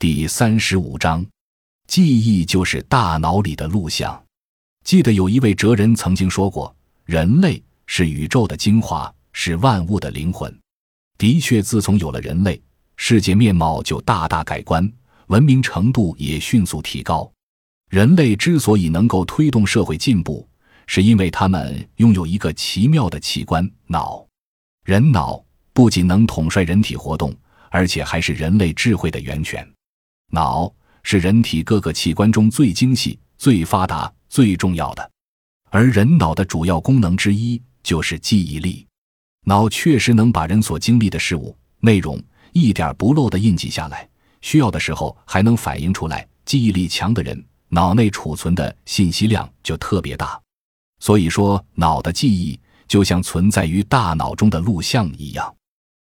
第三十五章，记忆就是大脑里的录像。记得有一位哲人曾经说过：“人类是宇宙的精华，是万物的灵魂。”的确，自从有了人类，世界面貌就大大改观，文明程度也迅速提高。人类之所以能够推动社会进步，是因为他们拥有一个奇妙的器官——脑。人脑不仅能统帅人体活动，而且还是人类智慧的源泉。脑是人体各个器官中最精细、最发达、最重要的，而人脑的主要功能之一就是记忆力。脑确实能把人所经历的事物内容一点不漏地印记下来，需要的时候还能反映出来。记忆力强的人，脑内储存的信息量就特别大。所以说，脑的记忆就像存在于大脑中的录像一样。